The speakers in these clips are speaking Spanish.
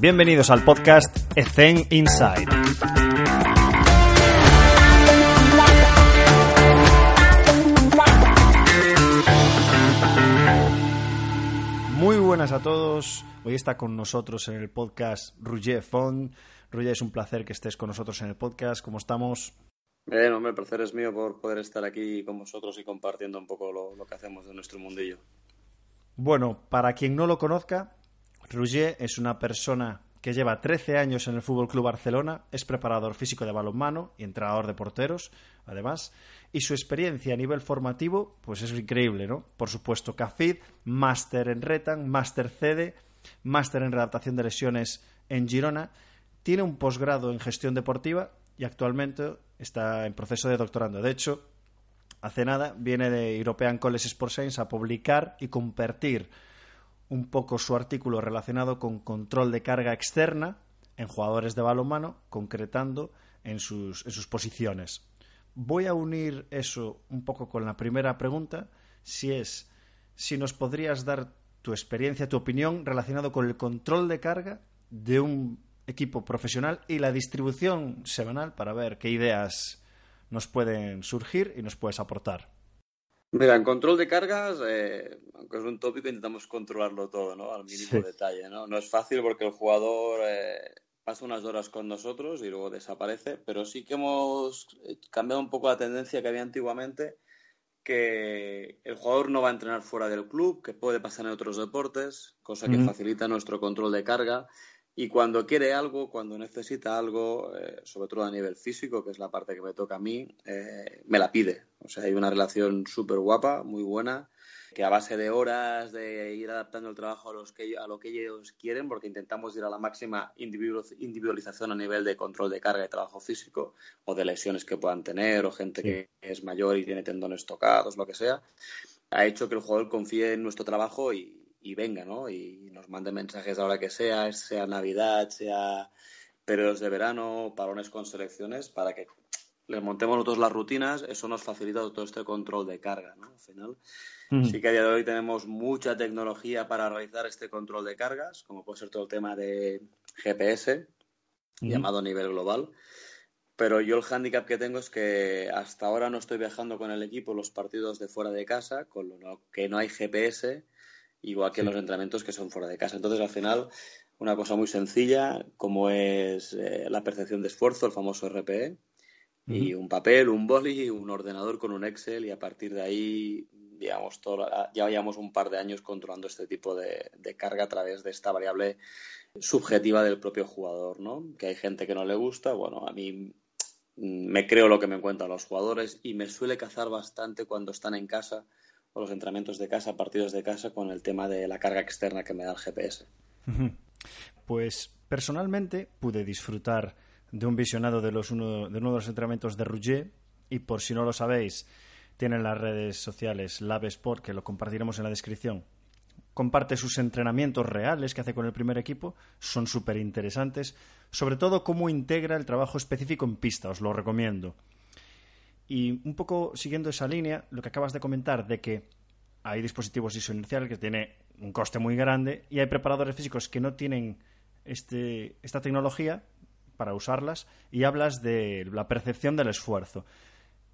Bienvenidos al podcast Ethen Inside. Muy buenas a todos. Hoy está con nosotros en el podcast Roger Font. Roger, es un placer que estés con nosotros en el podcast. ¿Cómo estamos? Bien, hombre, el placer es mío por poder estar aquí con vosotros y compartiendo un poco lo, lo que hacemos de nuestro mundillo. Bueno, para quien no lo conozca, Rouget es una persona que lleva 13 años en el Fútbol Club Barcelona, es preparador físico de balonmano y entrenador de porteros, además, y su experiencia a nivel formativo, pues es increíble, ¿no? Por supuesto, CAFID, máster en Retan, máster CD, máster en readaptación de lesiones en Girona, tiene un posgrado en gestión deportiva y actualmente está en proceso de doctorando. De hecho, hace nada viene de European College Sports Science a publicar y compartir un poco su artículo relacionado con control de carga externa en jugadores de balonmano, concretando en sus, en sus posiciones. Voy a unir eso un poco con la primera pregunta, si es si nos podrías dar tu experiencia, tu opinión relacionado con el control de carga de un equipo profesional y la distribución semanal para ver qué ideas nos pueden surgir y nos puedes aportar. Mira, en control de cargas, eh, aunque es un tópico, intentamos controlarlo todo, ¿no? Al mínimo sí. detalle, ¿no? No es fácil porque el jugador eh, pasa unas horas con nosotros y luego desaparece, pero sí que hemos cambiado un poco la tendencia que había antiguamente, que el jugador no va a entrenar fuera del club, que puede pasar en otros deportes, cosa que mm. facilita nuestro control de carga. Y cuando quiere algo, cuando necesita algo, eh, sobre todo a nivel físico, que es la parte que me toca a mí, eh, me la pide. O sea, hay una relación súper guapa, muy buena, que a base de horas, de ir adaptando el trabajo a, los que, a lo que ellos quieren, porque intentamos ir a la máxima individualización a nivel de control de carga de trabajo físico, o de lesiones que puedan tener, o gente sí. que es mayor y tiene tendones tocados, lo que sea, ha hecho que el jugador confíe en nuestro trabajo y, y venga, ¿no? Y nos mande mensajes a la hora que sea, sea Navidad, sea periodos de verano, parones con selecciones, para que le montemos nosotros las rutinas, eso nos facilita todo este control de carga, ¿no? Al final, mm. sí que a día de hoy tenemos mucha tecnología para realizar este control de cargas, como puede ser todo el tema de GPS, mm. llamado a nivel global. Pero yo el hándicap que tengo es que hasta ahora no estoy viajando con el equipo los partidos de fuera de casa, con lo que no hay GPS, igual que sí. los entrenamientos que son fuera de casa. Entonces, al final, una cosa muy sencilla, como es eh, la percepción de esfuerzo, el famoso RPE, uh -huh. y un papel, un boli, un ordenador con un Excel, y a partir de ahí, digamos, todo, ya llevamos un par de años controlando este tipo de, de, carga a través de esta variable subjetiva del propio jugador, ¿no? Que hay gente que no le gusta, bueno, a mí me creo lo que me cuentan los jugadores y me suele cazar bastante cuando están en casa o los entrenamientos de casa, partidos de casa, con el tema de la carga externa que me da el GPS. Pues personalmente pude disfrutar de un visionado de, los uno, de uno de los entrenamientos de Rouget y por si no lo sabéis, tienen las redes sociales Lab Sport, que lo compartiremos en la descripción. Comparte sus entrenamientos reales que hace con el primer equipo, son súper interesantes, sobre todo cómo integra el trabajo específico en pista, os lo recomiendo. Y un poco siguiendo esa línea, lo que acabas de comentar de que hay dispositivos isoinerciales que tiene un coste muy grande y hay preparadores físicos que no tienen este, esta tecnología para usarlas y hablas de la percepción del esfuerzo.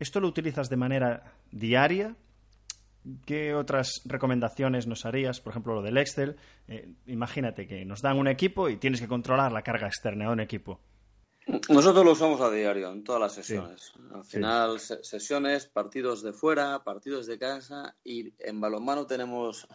¿Esto lo utilizas de manera diaria? ¿Qué otras recomendaciones nos harías? Por ejemplo, lo del Excel. Eh, imagínate que nos dan un equipo y tienes que controlar la carga externa de un equipo. Nosotros lo usamos a diario, en todas las sesiones. Sí, Al final, sí. sesiones, partidos de fuera, partidos de casa y en balonmano tenemos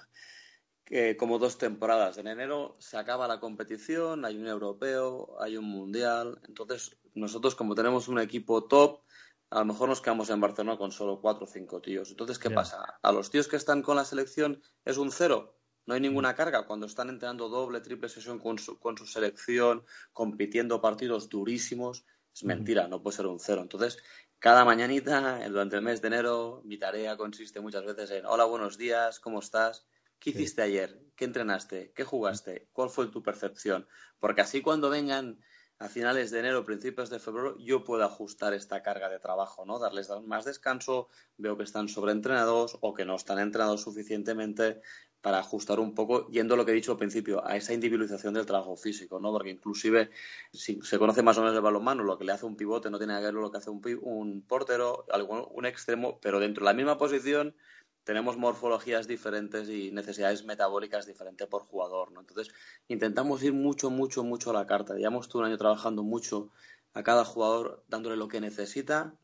que como dos temporadas. En enero se acaba la competición, hay un europeo, hay un mundial. Entonces, nosotros como tenemos un equipo top, a lo mejor nos quedamos en Barcelona con solo cuatro o cinco tíos. Entonces, ¿qué yeah. pasa? A los tíos que están con la selección es un cero. No hay ninguna carga cuando están entrenando doble, triple sesión con su, con su selección, compitiendo partidos durísimos. Es mentira, no puede ser un cero. Entonces, cada mañanita, durante el mes de enero, mi tarea consiste muchas veces en hola, buenos días, ¿cómo estás? ¿Qué hiciste sí. ayer? ¿Qué entrenaste? ¿Qué jugaste? ¿Cuál fue tu percepción? Porque así cuando vengan a finales de enero, principios de febrero, yo puedo ajustar esta carga de trabajo, ¿no? Darles más descanso, veo que están sobreentrenados o que no están entrenados suficientemente para ajustar un poco, yendo a lo que he dicho al principio, a esa individualización del trabajo físico, ¿no? Porque inclusive, si se conoce más o menos el balonmano, lo que le hace un pivote no tiene que ver lo que hace un, un portero, un extremo, pero dentro de la misma posición tenemos morfologías diferentes y necesidades metabólicas diferentes por jugador, ¿no? Entonces, intentamos ir mucho, mucho, mucho a la carta. Llevamos todo un año trabajando mucho a cada jugador, dándole lo que necesita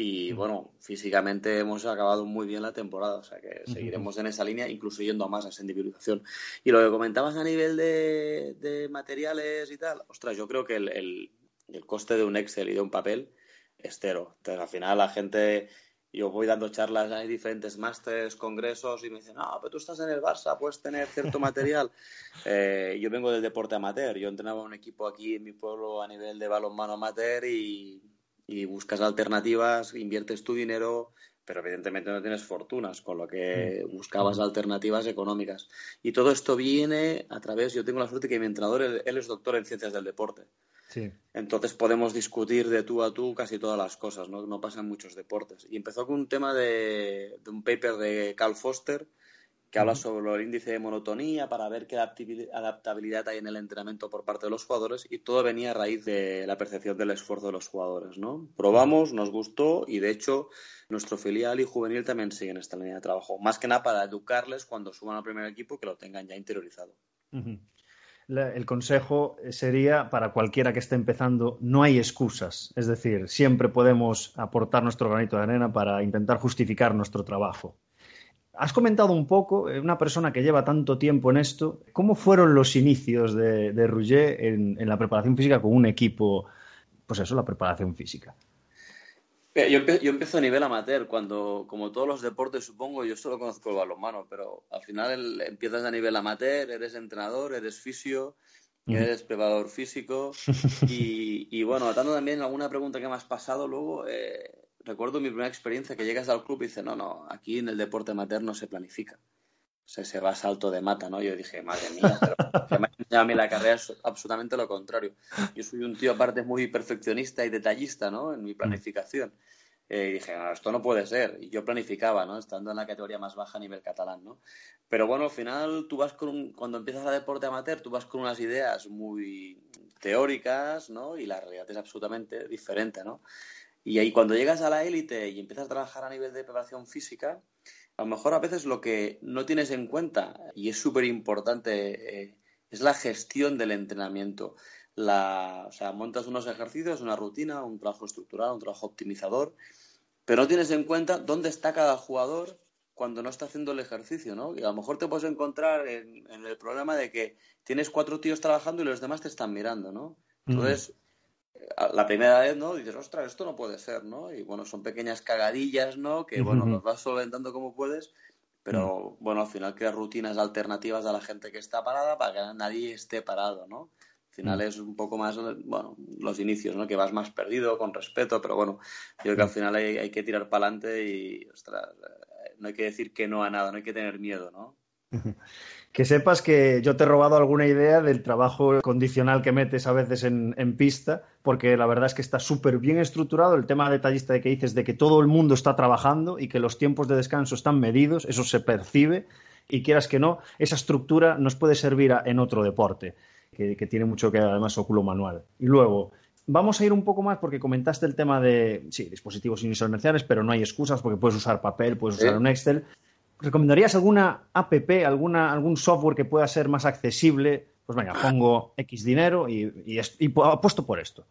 y, bueno, físicamente hemos acabado muy bien la temporada, o sea que seguiremos en esa línea, incluso yendo a más a esa individualización. Y lo que comentabas a nivel de, materiales y tal, ostras, yo creo que el, el, coste de un Excel y de un papel es cero. Entonces, al final la gente yo voy dando charlas, hay diferentes másteres, congresos y me dicen, ah, pero tú estás en el Barça, puedes tener cierto material. Eh, yo vengo del deporte amateur, yo entrenaba un equipo aquí en mi pueblo a nivel de balonmano amateur y, y buscas alternativas, inviertes tu dinero, pero evidentemente no tienes fortunas, con lo que mm. buscabas alternativas económicas. Y todo esto viene a través, yo tengo la suerte que mi entrenador, él es doctor en ciencias del deporte. Entonces podemos discutir de tú a tú casi todas las cosas, ¿no? No pasa en muchos deportes. Y empezó con un tema de, un paper de Carl Foster que habla sobre el índice de monotonía para ver qué adaptabilidad hay en el entrenamiento por parte de los jugadores y todo venía a raíz de la percepción del esfuerzo de los jugadores, ¿no? Probamos, nos gustó y de hecho nuestro filial y juvenil también siguen esta línea de trabajo. Más que nada para educarles cuando suban al primer equipo que lo tengan ya interiorizado el consejo sería para cualquiera que esté empezando, no hay excusas. Es decir, siempre podemos aportar nuestro granito de arena para intentar justificar nuestro trabajo. Has comentado un poco, eh, una persona que lleva tanto tiempo en esto, ¿cómo fueron los inicios de, de en la preparación física con un equipo? Pues eso, la preparación física. Yo, empiezo a nivel amateur, cuando, como todos los deportes, supongo, yo solo conozco el balonmano, pero al final empiezas a nivel amateur, eres entrenador, eres fisio, eres preparador físico. Y, bueno, atando también alguna pregunta que me has pasado luego, eh, recuerdo mi primera experiencia que llegas al club y dices, no, no, aquí en el deporte amateur no se planifica. Se, se va a salto de mata, ¿no? Yo dije, madre mía, pero a mí la carrera es absolutamente lo contrario. Yo soy un tío aparte muy perfeccionista y detallista, ¿no? En mi planificación. Eh, y dije, esto no puede ser. Y yo planificaba, ¿no? Estando en la categoría más baja a nivel catalán, ¿no? Pero bueno, al final tú vas con, cuando empiezas a deporte amateur, tú vas con unas ideas muy teóricas, ¿no? Y la realidad es absolutamente diferente, ¿no? Y ahí cuando llegas a la élite y empiezas a trabajar a nivel de preparación física, a lo mejor a veces lo que no tienes en cuenta, y es súper importante, eh, es la gestión del entrenamiento. La, o sea, montas unos ejercicios, una rutina, un trabajo estructural, un trabajo optimizador, pero no tienes en cuenta dónde está cada jugador cuando no está haciendo el ejercicio, ¿no? Y a lo mejor te puedes encontrar en, el problema de que tienes cuatro tíos trabajando y los demás te están mirando, ¿no? Entonces, la primera vez, ¿no? Dices, ostras, esto no puede ser, ¿no? Y bueno, son pequeñas cagadillas, ¿no? Que, bueno, los vas solventando como puedes, pero bueno, al final creas rutinas alternativas a la gente que está parada para que nadie esté parado, ¿no? Al final es un poco más, bueno, los inicios, ¿no? Que vas más perdido, con respeto, pero bueno, yo creo que al final hay, hay que tirar para adelante y, ostras, eh, no hay que decir que no a nada, no hay que tener miedo, ¿no? Que sepas que yo te he robado alguna idea del trabajo condicional que metes a veces en, pista, porque la verdad es que está súper bien estructurado el tema detallista de que dices de que todo el mundo está trabajando y que los tiempos de descanso están medidos, eso se percibe y quieras que no, esa estructura nos puede servir en otro deporte, que, tiene mucho que además oculo manual. Y luego, vamos a ir un poco más porque comentaste el tema de, sí, dispositivos inerciales, pero no hay excusas porque puedes usar papel, puedes usar un Excel. ¿Recomendarías alguna app, alguna, algún software que pueda ser más accesible? Pues venga, pongo X dinero y, apuesto por esto.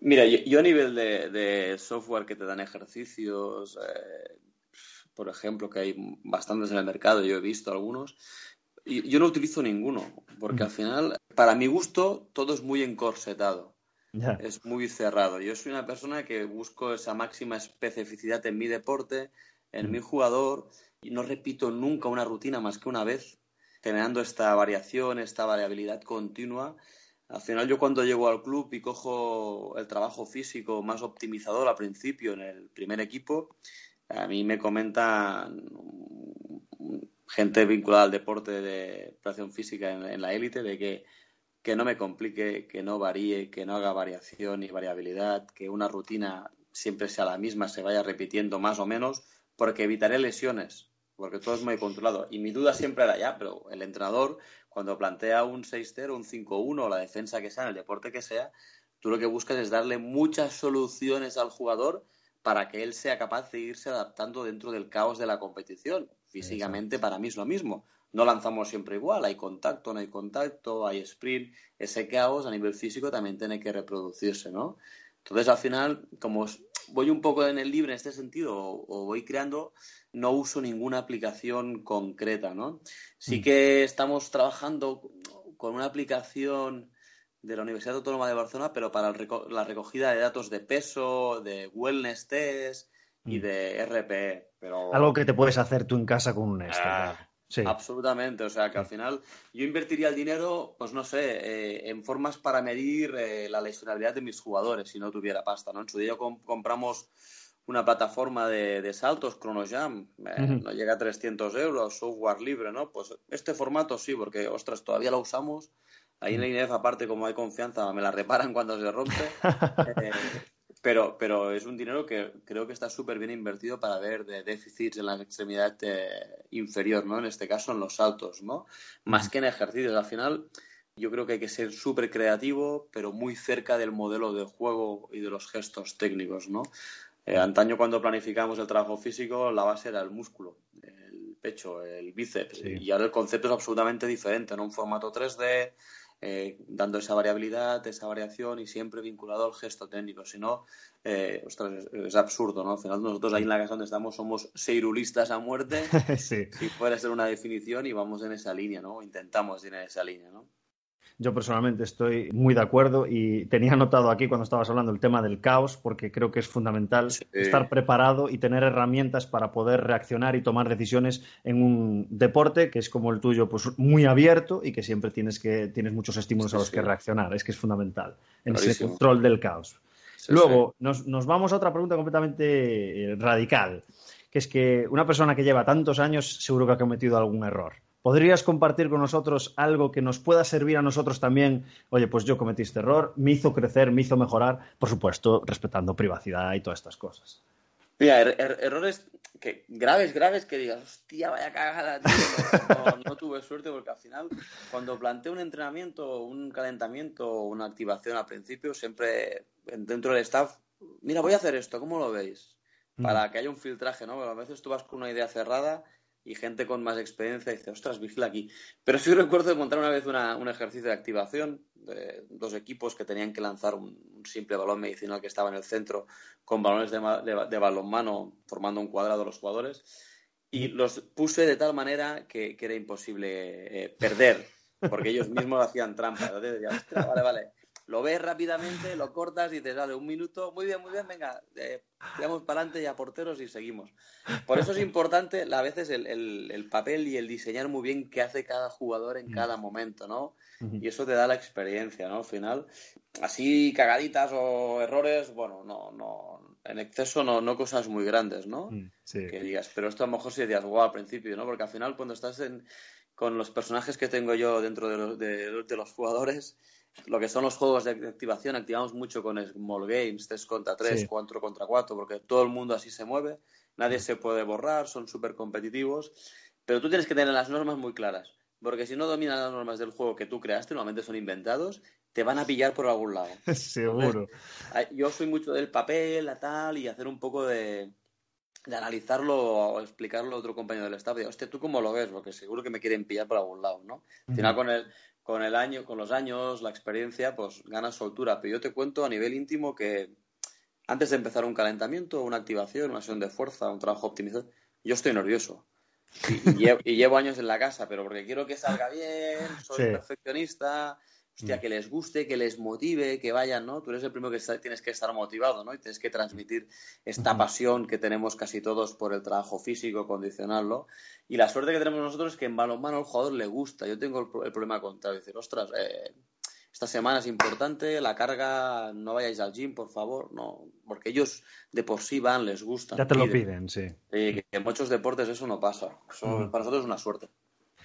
Mira, yo, a nivel de, software que te dan ejercicios, eh, por ejemplo, que hay bastantes en el mercado, yo he visto algunos, yo no utilizo ninguno, porque al final, para mi gusto, todo es muy encorsetado. Es muy cerrado. Yo soy una persona que busco esa máxima especificidad en mi deporte, en mi jugador y no repito nunca una rutina más que una vez, generando esta variación, esta variabilidad continua. Al final yo cuando llego al club y cojo el trabajo físico más optimizador al principio en el primer equipo, a mí me comentan gente vinculada al deporte de preparación física en, la élite de que que no me complique, que no varíe, que no haga variación ni variabilidad, que una rutina siempre sea la misma, se vaya repitiendo más o menos, porque evitaré lesiones, porque todo es muy controlado. Y mi duda siempre era ya, pero el entrenador, cuando plantea un 6-0, un 5-1 o la defensa que sea, en el deporte que sea, tú lo que buscas es darle muchas soluciones al jugador para que él sea capaz de irse adaptando dentro del caos de la competición. Físicamente para mí es lo mismo. No lanzamos siempre igual, hay contacto, no hay contacto, hay sprint. Ese caos a nivel físico también tiene que reproducirse, ¿no? Entonces, al final, como voy un poco en el libre en este sentido o, voy creando, no uso ninguna aplicación concreta, ¿no? Sí mm. que estamos trabajando con una aplicación de la Universidad Autónoma de Barcelona, pero para la recogida de datos de peso, de wellness test y mm. de RPE. Pero... Algo que te puedes hacer tú en casa con un Absolutamente, o sea que al final yo invertiría el dinero, pues no sé, eh, en formas para medir eh, la lesionabilidad de mis jugadores si no tuviera pasta, ¿no? En su día compramos una plataforma de, saltos, ChronoJam, eh, no llega a 300 euros, software libre, ¿no? Pues este formato sí, porque, ostras, todavía lo usamos. Ahí en la INEF, aparte, como hay confianza, me la reparan cuando se rompe. Pero, pero es un dinero que creo que está súper bien invertido para ver de déficits en la extremidad eh, inferior, ¿no? En este caso, en los saltos, ¿no? Más que en ejercicios. Al final, yo creo que hay que ser súper creativo, pero muy cerca del modelo de juego y de los gestos técnicos, ¿no? Eh, antaño, cuando planificamos el trabajo físico, la base era el músculo, el pecho, el bíceps. Y ahora el concepto es absolutamente diferente, ¿no? Un formato 3D, eh, dando esa variabilidad, esa variación y siempre vinculado al gesto técnico. Si no, eh, es, absurdo, ¿no? Al final nosotros ahí en la casa donde estamos somos seirulistas a muerte, si puede ser una definición y vamos en esa línea, ¿no? Intentamos ir en esa línea, ¿no? Yo personalmente estoy muy de acuerdo y tenía notado aquí cuando estabas hablando el tema del caos, porque creo que es fundamental estar preparado y tener herramientas para poder reaccionar y tomar decisiones en un deporte que es como el tuyo, pues muy abierto y que siempre tienes que tienes muchos estímulos a los que reaccionar. Es que es fundamental en ese control del caos. Luego nos, nos vamos a otra pregunta completamente eh, radical, que es que una persona que lleva tantos años seguro que ha cometido algún error. ¿Podrías compartir con nosotros algo que nos pueda servir a nosotros también? Oye, pues yo cometí este error, me hizo crecer, me hizo mejorar, por supuesto, respetando privacidad y todas estas cosas. Mira, er, er, errores que graves, graves, que digas, hostia, vaya cagada, tío. No, no, tuve suerte porque al final, cuando planteo un entrenamiento, un calentamiento, una activación al principio, siempre dentro del staff, mira, voy a hacer esto, ¿cómo lo veis? Mm. Para que haya un filtraje, ¿no? a veces tú vas con una idea cerrada y gente con más experiencia dice, ostras, vigila aquí. Pero sí recuerdo montar una vez un ejercicio de activación de dos equipos que tenían que lanzar un, simple balón medicinal que estaba en el centro con balones de, de, balonmano formando un cuadrado los jugadores y los puse de tal manera que, era imposible eh, perder porque ellos mismos hacían trampa. Entonces vale, vale, lo ves rápidamente, lo cortas y te sale un minuto. Muy bien, muy bien, venga, eh, tiramos para adelante y a porteros y seguimos. Por eso es importante a veces el, papel y el diseñar muy bien qué hace cada jugador en mm. cada momento, ¿no? Y eso te da la experiencia, ¿no? Al final, así cagaditas o errores, bueno, no, no, en exceso no, no cosas muy grandes, ¿no? Mm, que digas, pero esto a lo mejor sí dirías, wow, al principio, ¿no? Porque al final cuando estás en, con los personajes que tengo yo dentro de los, de los jugadores, lo que son los juegos de activación, activamos mucho con Small Games, 3 contra 3, 4 contra 4, porque todo el mundo así se mueve, nadie se puede borrar, son súper competitivos, pero tú tienes que tener las normas muy claras, porque si no dominas las normas del juego que tú creaste, normalmente son inventados, te van a pillar por algún lado. Seguro. yo soy mucho del papel, la tal, y hacer un poco de, de analizarlo o explicarlo a otro compañero del staff. De, hostia, ¿tú cómo lo ves? Porque seguro que me quieren pillar por algún lado, ¿no? Al final, con el, con el año, con los años, la experiencia, pues ganas soltura. Pero yo te cuento a nivel íntimo que antes de empezar un calentamiento, una activación, una sesión de fuerza, un trabajo optimizado, yo estoy nervioso. Y, llevo, años en la casa, pero porque quiero que salga bien, soy perfeccionista, hostia, mm. que les guste, que les motive, que vayan, ¿no? Tú eres el primero que tienes que estar motivado, ¿no? Y tienes que transmitir esta pasión que tenemos casi todos por el trabajo físico, condicionarlo. Y la suerte que tenemos nosotros es que en balonmano al jugador le gusta. Yo tengo el, problema contrario, decir, ostras, eh, esta semana es importante, la carga, no vayáis al gym, por favor, no, porque ellos de por sí van, les gusta. Ya te lo piden, sí. Y que en muchos deportes eso no pasa. Eso para nosotros es una suerte.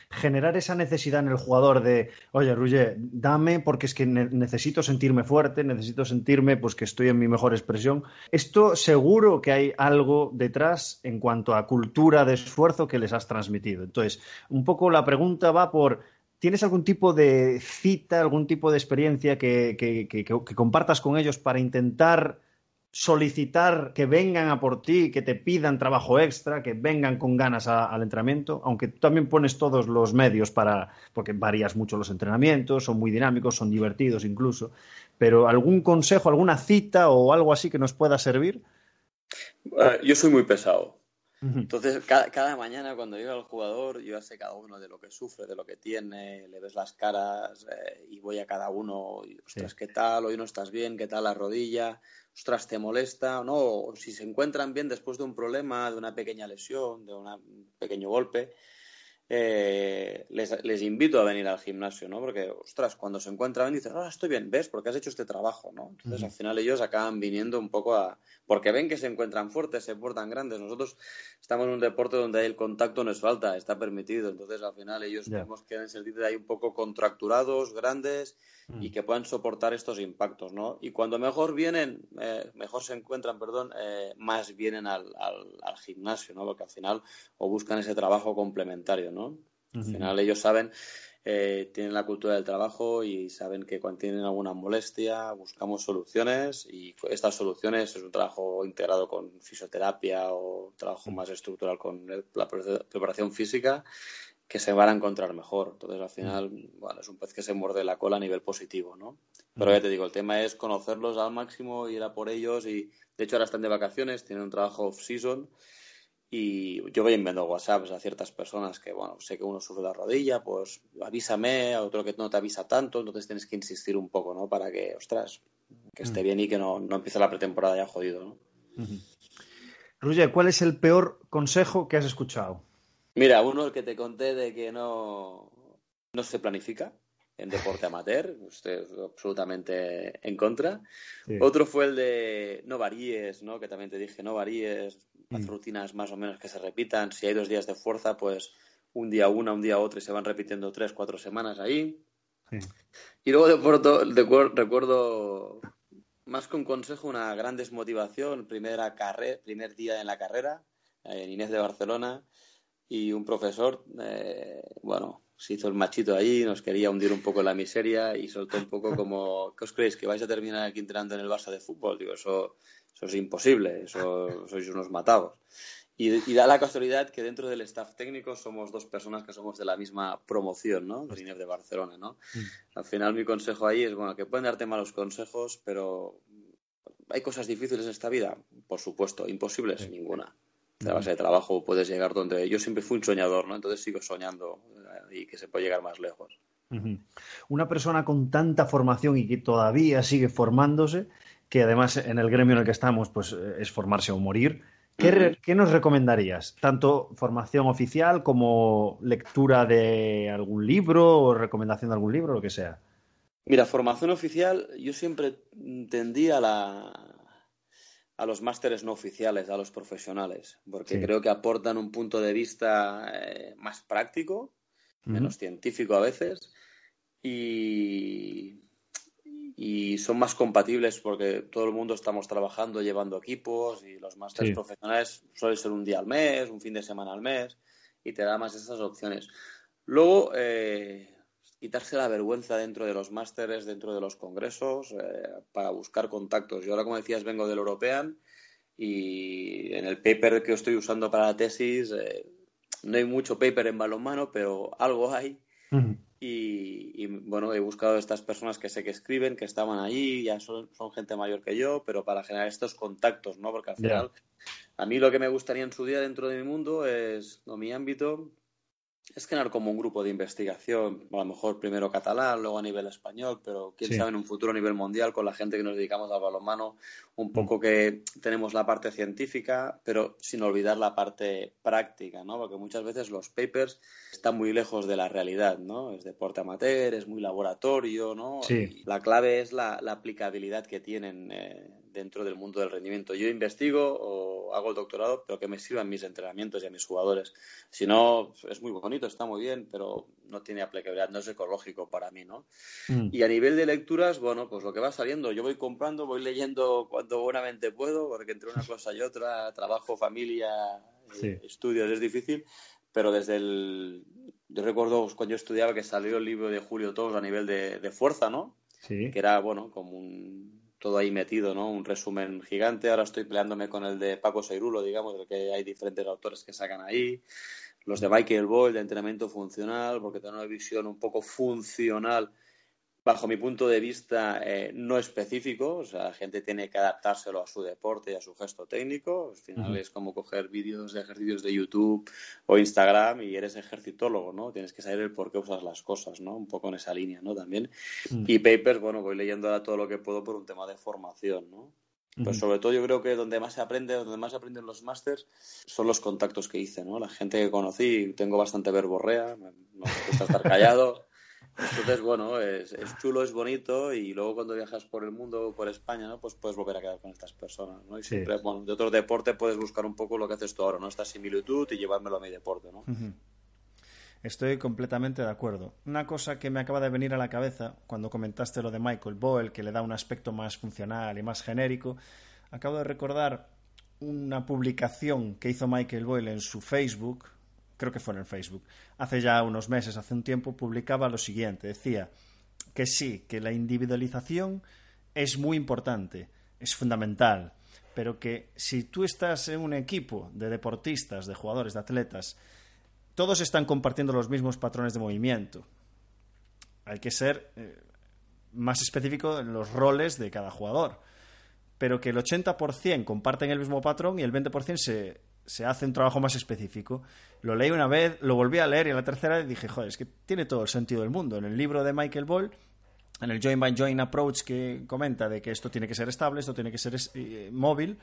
Generar esa necesidad en el jugador de, oye, Ruger, dame porque es que necesito sentirme fuerte, necesito sentirme pues que estoy en mi mejor expresión. Esto seguro que hay algo detrás en cuanto a cultura de esfuerzo que les has transmitido. Entonces, un poco la pregunta va por ¿Tienes algún tipo de cita, algún tipo de experiencia que, compartas con ellos para intentar solicitar que vengan a por ti, que te pidan trabajo extra, que vengan con ganas al entrenamiento, aunque también pones todos los medios para, porque varías mucho los entrenamientos, son muy dinámicos, son divertidos incluso, pero algún consejo, alguna cita o algo así que nos pueda servir? Eh, yo soy muy pesado. Entonces, cada, mañana cuando llega el jugador, yo sé cada uno de lo que sufre, de lo que tiene, le ves las caras eh, y voy a cada uno, y, ostras, ¿qué tal? Hoy no estás bien, ¿qué tal la rodilla? Ostras, ¿te molesta? ¿No? O si se encuentran bien después de un problema, de una pequeña lesión, de un pequeño golpe, eh, les, invito a venir al gimnasio, ¿no? Porque, ostras, cuando se encuentran dicen, ah, estoy bien, ¿ves? Porque has hecho este trabajo, ¿no? Entonces, al final ellos acaban viniendo un poco a... Porque ven que se encuentran fuertes, se portan grandes. Nosotros estamos en un deporte donde el contacto no es falta, está permitido. Entonces, al final ellos vemos que ahí un poco contracturados, grandes y que puedan soportar estos impactos, ¿no? Y cuando mejor vienen, eh, mejor se encuentran, perdón, eh, más vienen al, al, gimnasio, ¿no? Porque al final o buscan ese trabajo complementario, ¿no? Al final ellos saben, eh, tienen la cultura del trabajo y saben que cuando tienen alguna molestia buscamos soluciones y estas soluciones es un trabajo integrado con fisioterapia o trabajo más estructural con la preparación física que se van a encontrar mejor. Entonces, al final, bueno, es un pez que se muerde la cola a nivel positivo, ¿no? Pero ya te digo, el tema es conocerlos al máximo, ir a por ellos y, de hecho, ahora están de vacaciones, tienen un trabajo off-season y yo voy enviando WhatsApps a ciertas personas que, bueno, sé que uno sufre la rodilla, pues avísame, a otro que no te avisa tanto, entonces tienes que insistir un poco, ¿no? Para que, ostras, que esté bien y que no, no empiece la pretemporada ya jodido, ¿no? Uh ¿cuál es el peor consejo que has escuchado? Mira, uno el que te conté de que no, no se planifica en deporte amateur, usted absolutamente en contra. Otro fue el de no varíes, ¿no? Que también te dije, no varíes, las mm. rutinas más o menos que se repitan. Si hay dos días de fuerza, pues un día una, un día otra y se van repitiendo tres, cuatro semanas ahí. Y luego de recuerdo más que un consejo, una gran desmotivación. Primera carrera, primer día en la carrera, en Inés de Barcelona y un profesor, eh, bueno, se hizo el machito ahí, nos quería hundir un poco en la miseria y soltó un poco como, ¿qué os creéis? ¿Que vais a terminar aquí entrenando en el Barça de fútbol? Digo, eso, eso es imposible, eso sois unos matados. Y, da la casualidad que dentro del staff técnico somos dos personas que somos de la misma promoción, ¿no? De de Barcelona, ¿no? Mm. Al final mi consejo ahí es, bueno, que pueden darte malos consejos, pero ¿hay cosas difíciles en esta vida? Por supuesto, imposibles, ninguna de base de trabajo puedes llegar donde yo siempre fui un soñador, ¿no? Entonces sigo soñando eh, y que se puede llegar más lejos. Una persona con tanta formación y que todavía sigue formándose, que además en el gremio en el que estamos, pues eh, es formarse o morir. ¿Qué, ¿Qué, nos recomendarías? Tanto formación oficial como lectura de algún libro o recomendación de algún libro, lo que sea. Mira, formación oficial, yo siempre tendía la, a los másteres no oficiales, a los profesionales, porque creo que aportan un punto de vista eh, más práctico, menos científico a veces, y, y, son más compatibles porque todo el mundo estamos trabajando, llevando equipos, y los másteres profesionales suelen ser un día al mes, un fin de semana al mes, y te da más esas opciones. Luego, eh, quitarse la vergüenza dentro de los másteres, dentro de los congresos, eh, para buscar contactos. Yo ahora, como decías, vengo del European y en el paper que estoy usando para la tesis eh, no hay mucho paper en balonmano, pero algo hay. y, bueno, he buscado estas personas que sé que escriben, que estaban allí, ya son, gente mayor que yo, pero para generar estos contactos, ¿no? Porque al final, a mí lo que me gustaría en su día dentro de mi mundo es, no, mi ámbito, es crear como un grupo de investigación, a lo mejor primero catalán, luego a nivel español, pero quién sabe en un futuro a nivel mundial con la gente que nos dedicamos al balonmano, un poco mm. que tenemos la parte científica, pero sin olvidar la parte práctica, ¿no? Porque muchas veces los papers están muy lejos de la realidad, ¿no? Es deporte amateur, es muy laboratorio, ¿no? la clave es la, aplicabilidad que tienen. Eh, dentro del mundo del rendimiento. Yo investigo o hago el doctorado, pero que me sirvan mis entrenamientos y a mis jugadores. Si no, es muy bonito, está muy bien, pero no tiene aplicabilidad, no es ecológico para mí, ¿no? Mm. Y a nivel de lecturas, bueno, pues lo que va saliendo, yo voy comprando, voy leyendo cuando buenamente puedo, porque entre una cosa y otra, trabajo, familia, eh, estudios, es difícil, pero desde el... Yo recuerdo cuando yo estudiaba que salió el libro de Julio Todos a nivel de, de fuerza, ¿no? Sí. Que era, bueno, como un todo ahí metido, ¿no? Un resumen gigante. Ahora estoy peleándome con el de Paco Seirulo, digamos, de que hay diferentes autores que sacan ahí. Los de Boyle, de entrenamiento funcional, porque tengo una visión un poco funcional bajo mi punto de vista, eh, no específico. O sea, la gente tiene que adaptárselo a su deporte y a su gesto técnico. Al final es como coger vídeos de ejercicios de YouTube o Instagram y eres ejercitólogo, ¿no? Tienes que saber el por qué usas las cosas, ¿no? Un poco en esa línea, ¿no? También. Y papers, bueno, voy leyendo ahora todo lo que puedo por un tema de formación, ¿no? Pues sobre todo yo creo que donde más se aprende, donde más se aprenden los másters, son los contactos que hice, ¿no? La gente que conocí, tengo bastante verborrea, no me gusta estar callado. Entonces, bueno, es, chulo, es bonito y luego cuando viajas por el mundo, por España, ¿no? Pues puedes volver a quedar con estas personas, ¿no? Y siempre, bueno, de otro deporte puedes buscar un poco lo que haces tú ahora, ¿no? Esta similitud y llevármelo a mi deporte, ¿no? Estoy completamente de acuerdo. Una cosa que me acaba de venir a la cabeza cuando comentaste lo de Michael Boyle, que le da un aspecto más funcional y más genérico, acabo de recordar una publicación que hizo Michael Boyle en su Facebook, creo que fue en el Facebook, hace ya unos meses, hace un tiempo, publicaba lo siguiente. Decía que sí, que la individualización es muy importante, es fundamental, pero que si tú estás en un equipo de deportistas, de jugadores, de atletas, todos están compartiendo los mismos patrones de movimiento. Hay que ser eh, más específico en los roles de cada jugador. Pero que el 80% comparten el mismo patrón y el 20% se, se hace un trabajo más específico. Lo leí una vez, lo volví a leer y a la tercera dije, joder, es que tiene todo el sentido del mundo. En el libro de Michael Ball, en el Join by Join Approach que comenta de que esto tiene que ser estable, esto tiene que ser eh, móvil,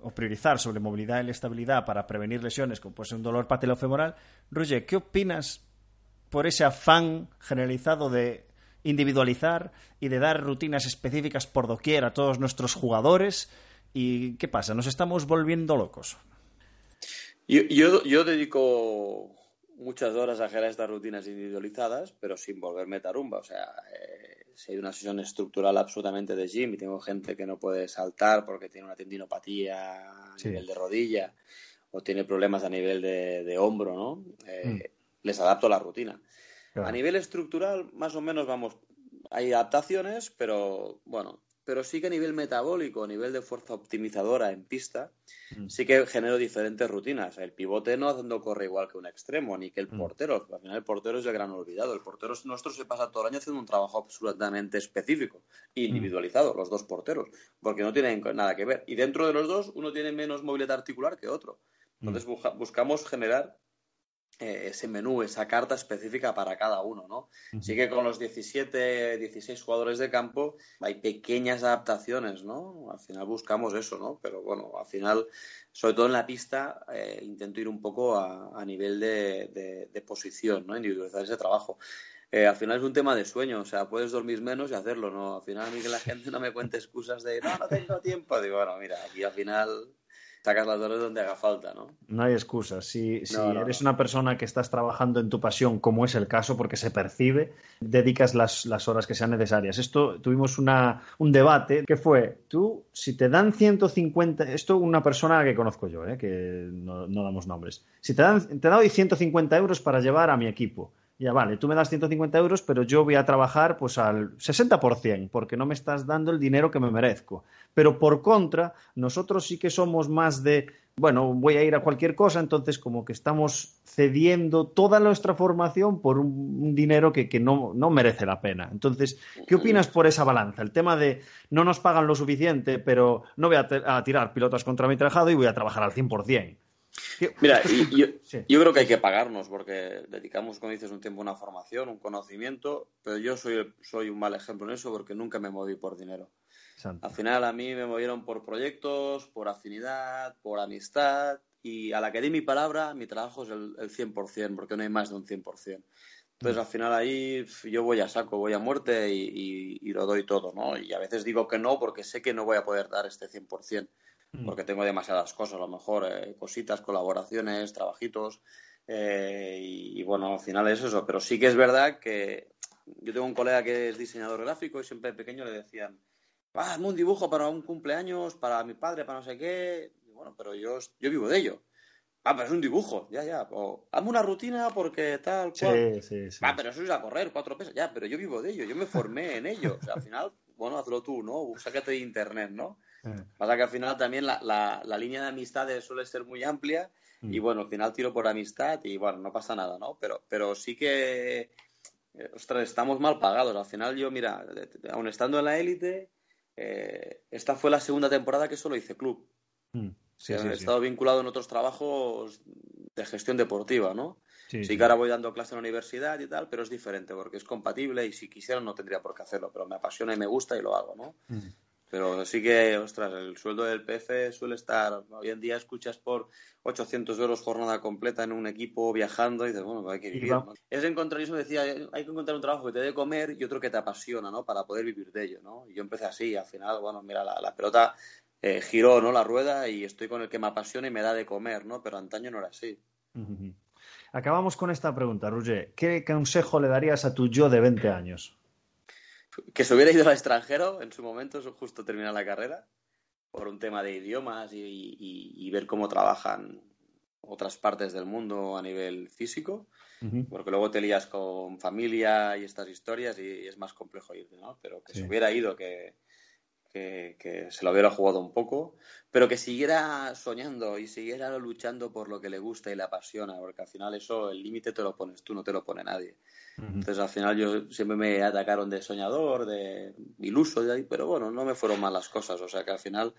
o priorizar sobre movilidad y estabilidad para prevenir lesiones como puede ser un dolor patelofemoral. Roger, ¿qué opinas por ese afán generalizado de individualizar y de dar rutinas específicas por doquier a todos nuestros jugadores? ¿Y qué pasa? ¿Nos estamos volviendo locos? Yo, yo, dedico muchas horas a generar estas rutinas individualizadas, pero sin volverme tarumba. O sea, eh, si hay una sesión estructural absolutamente de gym y tengo gente que no puede saltar porque tiene una tendinopatía a nivel de rodilla o tiene problemas a nivel de, hombro, ¿no? Eh, mm. Les adapto la rutina. A nivel estructural, más o menos vamos, hay adaptaciones, pero bueno, pero sí que a nivel metabólico, a nivel de fuerza optimizadora en pista, mm. sí que genero diferentes rutinas. El pivote no, no corre igual que un extremo, ni que el mm. portero. Al final el portero es el gran olvidado. El portero nuestro se pasa todo el año haciendo un trabajo absolutamente específico, individualizado, los dos porteros, porque no tienen nada que ver. Y dentro de los dos, uno tiene menos movilidad articular que otro. Entonces mm. buscamos generar eh, ese menú, esa carta específica para cada uno, ¿no? Sí que con los 17, 16 jugadores de campo hay pequeñas adaptaciones, ¿no? Al final buscamos eso, ¿no? Pero bueno, al final, sobre todo en la pista, eh, intento ir un poco a, nivel de, posición, ¿no? Individualizar ese trabajo. Eh, al final es un tema de sueño, o sea, puedes dormir menos y hacerlo, ¿no? Al final a mí que la gente no me cuente excusas de, no, no tengo tiempo. Digo, bueno, mira, aquí al final sacas las horas donde haga falta, ¿no? No hay excusas. Si, eres una persona que estás trabajando en tu pasión, como es el caso, porque se percibe, dedicas las, horas que sean necesarias. Esto tuvimos una, un debate que fue, tú, si te dan 150, esto una persona que conozco yo, ¿eh? que no, damos nombres, si te, dan, te doy 150 euros para llevar a mi equipo, ya vale, tú me das 150 euros, pero yo voy a trabajar pues al 60%, porque no me estás dando el dinero que me merezco. Pero por contra, nosotros sí que somos más de, bueno, voy a ir a cualquier cosa, entonces como que estamos cediendo toda nuestra formación por un, dinero que, no, merece la pena. Entonces, ¿qué opinas por esa balanza? El tema de no nos pagan lo suficiente, pero no voy a, a tirar pilotas contra mi trabajado y voy a trabajar al 100%. Mira, yo, creo que hay que pagarnos porque dedicamos, como dices, un tiempo a una formación, un conocimiento, pero yo soy, soy un mal ejemplo en eso porque nunca me moví por dinero. Al final a mí me movieron por proyectos, por afinidad, por amistad y a la que di mi palabra, mi trabajo es el, el 100% porque no hay más de un 100%. Entonces, al final ahí yo voy a saco, voy a muerte y, lo doy todo, ¿no? Y a veces digo que no porque sé que no voy a poder dar este 100%, mm. Porque tengo demasiadas cosas, a lo mejor eh, cositas, colaboraciones, trabajitos, eh, y, bueno, al final es eso. Pero sí que es verdad que yo tengo un colega que es diseñador gráfico y siempre de pequeño le decían, ah, hazme un dibujo para un cumpleaños, para mi padre, para no sé qué. bueno, pero yo, yo vivo de ello. Ah, pero es un dibujo, ya, ya. O, hazme una rutina porque tal, cual. Sí, sí, sí. Ah, pero eso es a correr, cuatro pesas. Ya, pero yo vivo de ello, yo me formé en ello. O sea, al final, bueno, hazlo tú, ¿no? Sácate de internet, ¿no? Eh. Pasa que al final también la, la, la, línea de amistades suele ser muy amplia y mm. bueno, al final tiro por amistad y bueno, no pasa nada, ¿no? Pero, pero sí que, eh, ostras, estamos mal pagados. Al final yo, mira, aun estando en la élite, eh, esta fue la segunda temporada que solo hice club. Mm. Sí, he estado vinculado en otros trabajos de gestión deportiva, ¿no? Sí, que ahora voy dando clase en la universidad y tal, pero es diferente porque es compatible y si quisiera no tendría por qué hacerlo, pero me apasiona y me gusta y lo hago, ¿no? Mm. Pero sí que, ostras, el sueldo del PF suele estar, hoy en día escuchas por 800 euros jornada completa en un equipo viajando y dices, bueno, pues hay que vivir. ¿no? Es encontrar, eso decía, hay que encontrar un trabajo que te dé comer y otro que te apasiona, ¿no? Para poder vivir de ello, ¿no? Y yo empecé así, al final, bueno, mira, la, la pelota eh, giró ¿no? la rueda y estoy con el que me apasiona y me da de comer, ¿no? Pero antaño no era así. Acabamos con esta pregunta, Roger. ¿Qué consejo le darías a tu yo de 20 años? Que se hubiera ido al extranjero en su momento, justo terminar la carrera, por un tema de idiomas y, ver cómo trabajan otras partes del mundo a nivel físico, porque luego te lías con familia y estas historias y, es más complejo irte, ¿no? Pero que se hubiera ido, que, que, se lo hubiera jugado un poco, pero que siguiera soñando y siguiera luchando por lo que le gusta y le apasiona, porque al final eso, el límite te lo pones tú, no te lo pone nadie. Entonces al final yo siempre me atacaron de soñador, de iluso, de ahí, pero bueno, no me fueron mal las cosas, o sea que al final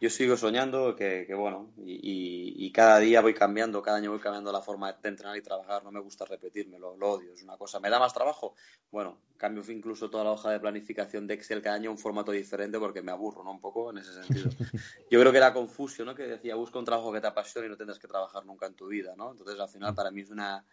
yo sigo soñando que, bueno, y, cada día voy cambiando, cada año voy cambiando la forma de entrenar y trabajar, no me gusta repetirme, lo, lo odio, es una cosa, ¿me da más trabajo? Bueno, cambio incluso toda la hoja de planificación de Excel cada año un formato diferente porque me aburro, ¿no? Un poco en ese sentido. Yo creo que era Confucio, ¿no? Que decía, busca un trabajo que te apasione y no tendrás que trabajar nunca en tu vida, ¿no? Entonces, al final, para mí es una,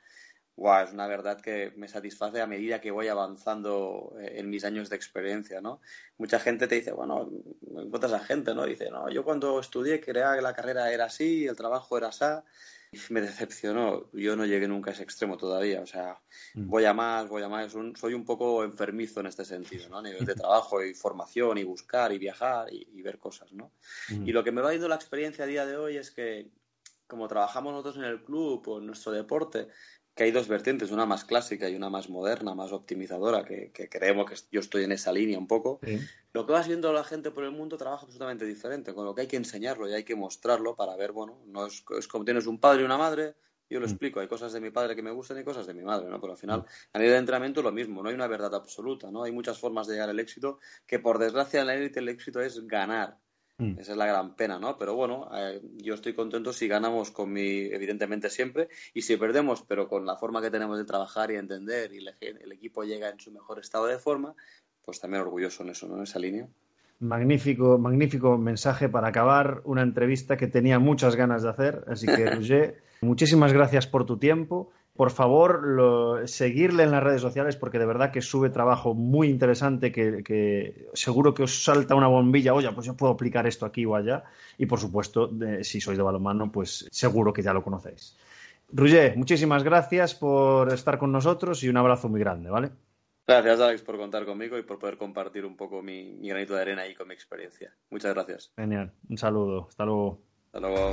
es una verdad que me satisface a medida que voy avanzando eh, en mis años de experiencia, ¿no? Mucha gente te dice, bueno, encuentras a gente, ¿no? Dice, no, yo cuando estudié creía que la carrera era así, el trabajo era así, y me decepcionó. Yo no llegué nunca a ese extremo todavía, o sea, mm. voy a más, voy a más. soy un poco enfermizo en este sentido, ¿no? A nivel de trabajo y formación y buscar y viajar y, ver cosas, ¿no? Mm. Y lo que me va dando la experiencia a día de hoy es que como trabajamos nosotros en el club o en nuestro deporte, que hay dos vertientes, una más clásica y una más moderna, más optimizadora, que, creemos que yo estoy en esa línea un poco. Lo que va siendo la gente por el mundo trabaja absolutamente diferente, con lo que hay que enseñarlo y hay que mostrarlo para ver, bueno, no es, como tienes un padre y una madre, yo lo mm. explico, hay cosas de mi padre que me gustan y cosas de mi madre, ¿no? Pero al final, mm. a nivel de entrenamiento lo mismo, no hay una verdad absoluta, ¿no? Hay muchas formas de llegar al éxito, que por desgracia en la élite el éxito es ganar, Mm. Esa es la gran pena, ¿no? Pero bueno, eh, yo estoy contento si ganamos con mi, evidentemente siempre, y si perdemos, pero con la forma que tenemos de trabajar y entender, y el, equipo llega en su mejor estado de forma, pues también orgulloso en eso, ¿no? En esa línea. Magnífico, magnífico mensaje para acabar una entrevista que tenía muchas ganas de hacer. Así que, Roger, muchísimas gracias por tu tiempo por favor, seguirle en las redes sociales porque de verdad que sube trabajo muy interesante que, seguro que os salta una bombilla, oye, pues yo puedo aplicar esto aquí o allá. Y por supuesto, si sois de balonmano, pues seguro que ya lo conocéis. Roger, muchísimas gracias por estar con nosotros y un abrazo muy grande, ¿vale? Gracias, Alex, por contar conmigo y por poder compartir un poco mi, mi granito de arena ahí con mi experiencia. Muchas gracias. Genial. Un saludo. Hasta luego. Hasta luego.